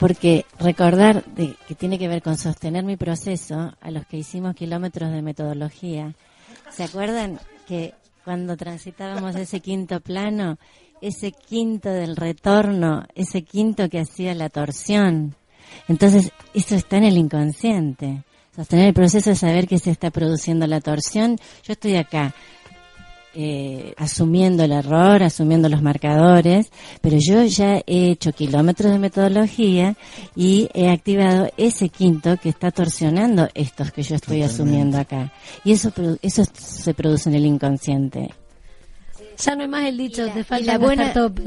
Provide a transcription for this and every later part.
porque recordar de, que tiene que ver con sostener mi proceso a los que hicimos kilómetros de metodología. ¿Se acuerdan que cuando transitábamos ese quinto plano, ese quinto del retorno, ese quinto que hacía la torsión? Entonces, eso está en el inconsciente. Sostener el proceso de saber que se está produciendo la torsión. Yo estoy acá eh, asumiendo el error, asumiendo los marcadores, pero yo ya he hecho kilómetros de metodología y he activado ese quinto que está torsionando estos que yo estoy asumiendo acá. Y eso, eso se produce en el inconsciente. Ya no hay más el dicho, te falta la buena, top,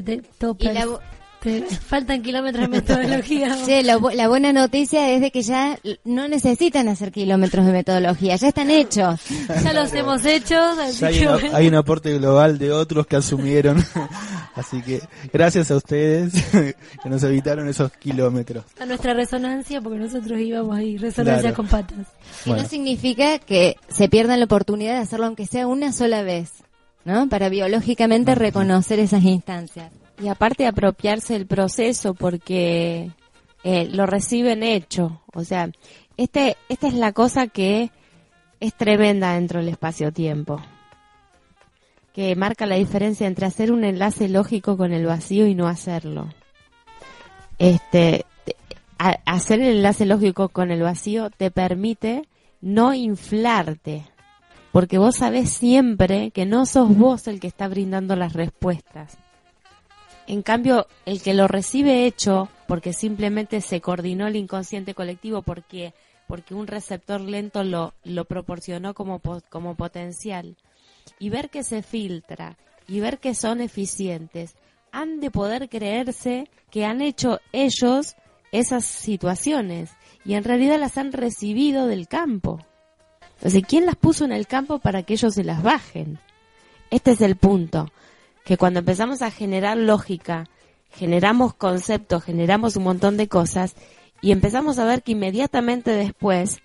faltan kilómetros de metodología. Sí, la buena noticia es de que ya no necesitan hacer kilómetros de metodología, ya están hechos. Ya los hemos hecho. hay, un aporte global de otros que asumieron. Así que gracias a ustedes que nos evitaron esos kilómetros. A nuestra resonancia, porque nosotros íbamos ahí, resonancia con patas. Y no significa que se pierdan la oportunidad de hacerlo aunque sea una sola vez, ¿no? Para biológicamente reconocer esas instancias. Y aparte apropiarse del proceso porque eh, lo reciben hecho. O sea, este, esta es la cosa que es tremenda dentro del espacio-tiempo. Que marca la diferencia entre hacer un enlace lógico con el vacío y no hacerlo. Este, hacer el enlace lógico con el vacío te permite no inflarte. Porque vos sabés siempre que no sos vos el que está brindando las respuestas en cambio, el que lo recibe hecho, porque simplemente se coordinó el inconsciente colectivo, porque, porque un receptor lento lo, lo proporcionó como, como potencial, y ver que se filtra, y ver que son eficientes, han de poder creerse que han hecho ellos esas situaciones, y en realidad las han recibido del campo. Entonces, ¿quién las puso en el campo para que ellos se las bajen? Este es el punto que cuando empezamos a generar lógica, generamos conceptos, generamos un montón de cosas y empezamos a ver que inmediatamente después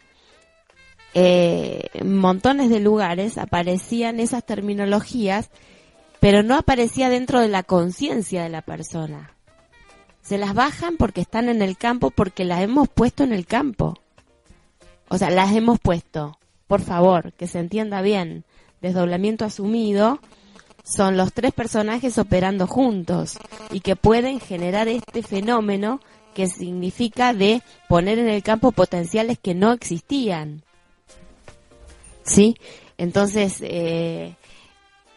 eh, montones de lugares aparecían esas terminologías, pero no aparecía dentro de la conciencia de la persona. Se las bajan porque están en el campo, porque las hemos puesto en el campo. O sea, las hemos puesto. Por favor, que se entienda bien. Desdoblamiento asumido son los tres personajes operando juntos y que pueden generar este fenómeno que significa de poner en el campo potenciales que no existían. ¿Sí? Entonces, eh,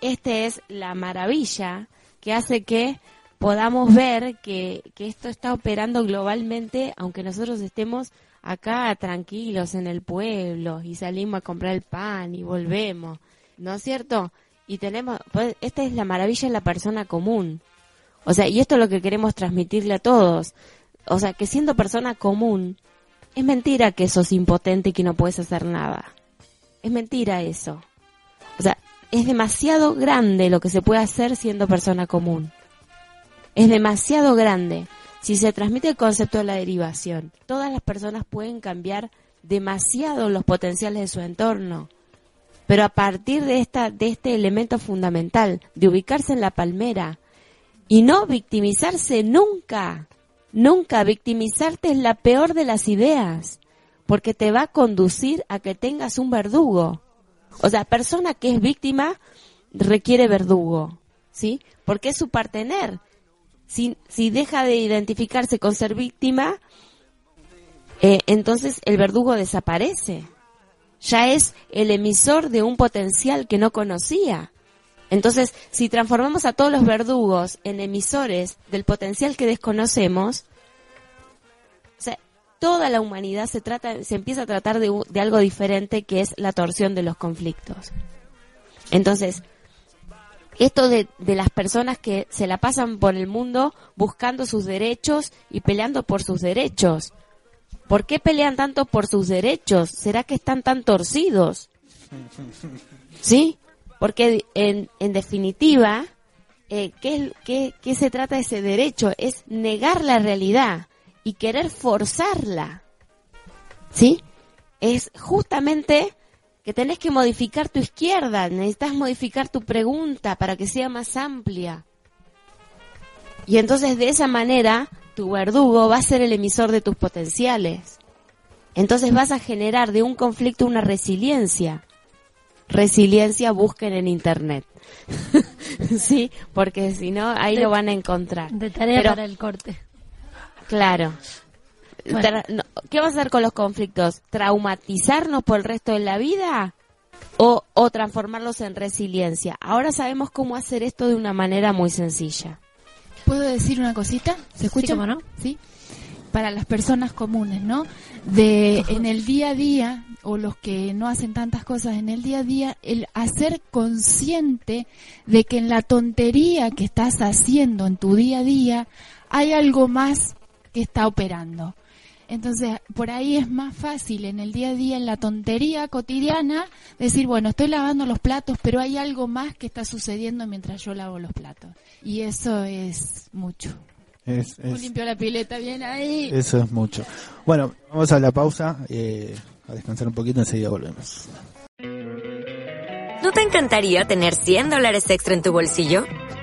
esta es la maravilla que hace que podamos ver que, que esto está operando globalmente, aunque nosotros estemos acá tranquilos en el pueblo y salimos a comprar el pan y volvemos, ¿no es cierto? Y tenemos, pues, esta es la maravilla de la persona común. O sea, y esto es lo que queremos transmitirle a todos. O sea, que siendo persona común, es mentira que sos impotente y que no puedes hacer nada. Es mentira eso. O sea, es demasiado grande lo que se puede hacer siendo persona común. Es demasiado grande. Si se transmite el concepto de la derivación, todas las personas pueden cambiar demasiado los potenciales de su entorno pero a partir de esta de este elemento fundamental de ubicarse en la palmera y no victimizarse nunca, nunca victimizarte es la peor de las ideas, porque te va a conducir a que tengas un verdugo. O sea, persona que es víctima requiere verdugo, ¿sí? Porque es su partener. Si, si deja de identificarse con ser víctima, eh, entonces el verdugo desaparece ya es el emisor de un potencial que no conocía. Entonces, si transformamos a todos los verdugos en emisores del potencial que desconocemos, toda la humanidad se trata, se empieza a tratar de, algo diferente que es la torsión de los conflictos. Entonces, esto de, las personas que se la pasan por el mundo buscando sus derechos y peleando por sus derechos. ¿Por qué pelean tanto por sus derechos? ¿Será que están tan torcidos? ¿Sí? Porque en, en definitiva, eh, ¿qué, qué, ¿qué se trata de ese derecho? Es negar la realidad y querer forzarla. ¿Sí? Es justamente que tenés que modificar tu izquierda, necesitas modificar tu pregunta para que sea más amplia. Y entonces de esa manera tu verdugo va a ser el emisor de tus potenciales. Entonces vas a generar de un conflicto una resiliencia. Resiliencia busquen en internet. sí, porque si no, ahí De- lo van a encontrar. De tarea Pero- para el corte. Claro. Bueno. Tra- no, ¿Qué va a hacer con los conflictos? ¿Traumatizarnos por el resto de la vida? O, o transformarlos en resiliencia. Ahora sabemos cómo hacer esto de una manera muy sencilla. ¿Puedo decir una cosita? ¿Se escucha? cómo no. Sí. Para las personas comunes, ¿no? De en el día a día o los que no hacen tantas cosas en el día a día, el hacer consciente de que en la tontería que estás haciendo en tu día a día hay algo más que está operando. Entonces, por ahí es más fácil en el día a día, en la tontería cotidiana, decir, bueno, estoy lavando los platos, pero hay algo más que está sucediendo mientras yo lavo los platos. Y eso es mucho. Es, es- limpió la pileta bien ahí. eso es mucho. Bueno, vamos a la pausa, eh, a descansar un poquito, enseguida volvemos. ¿No te encantaría tener 100 dólares extra en tu bolsillo?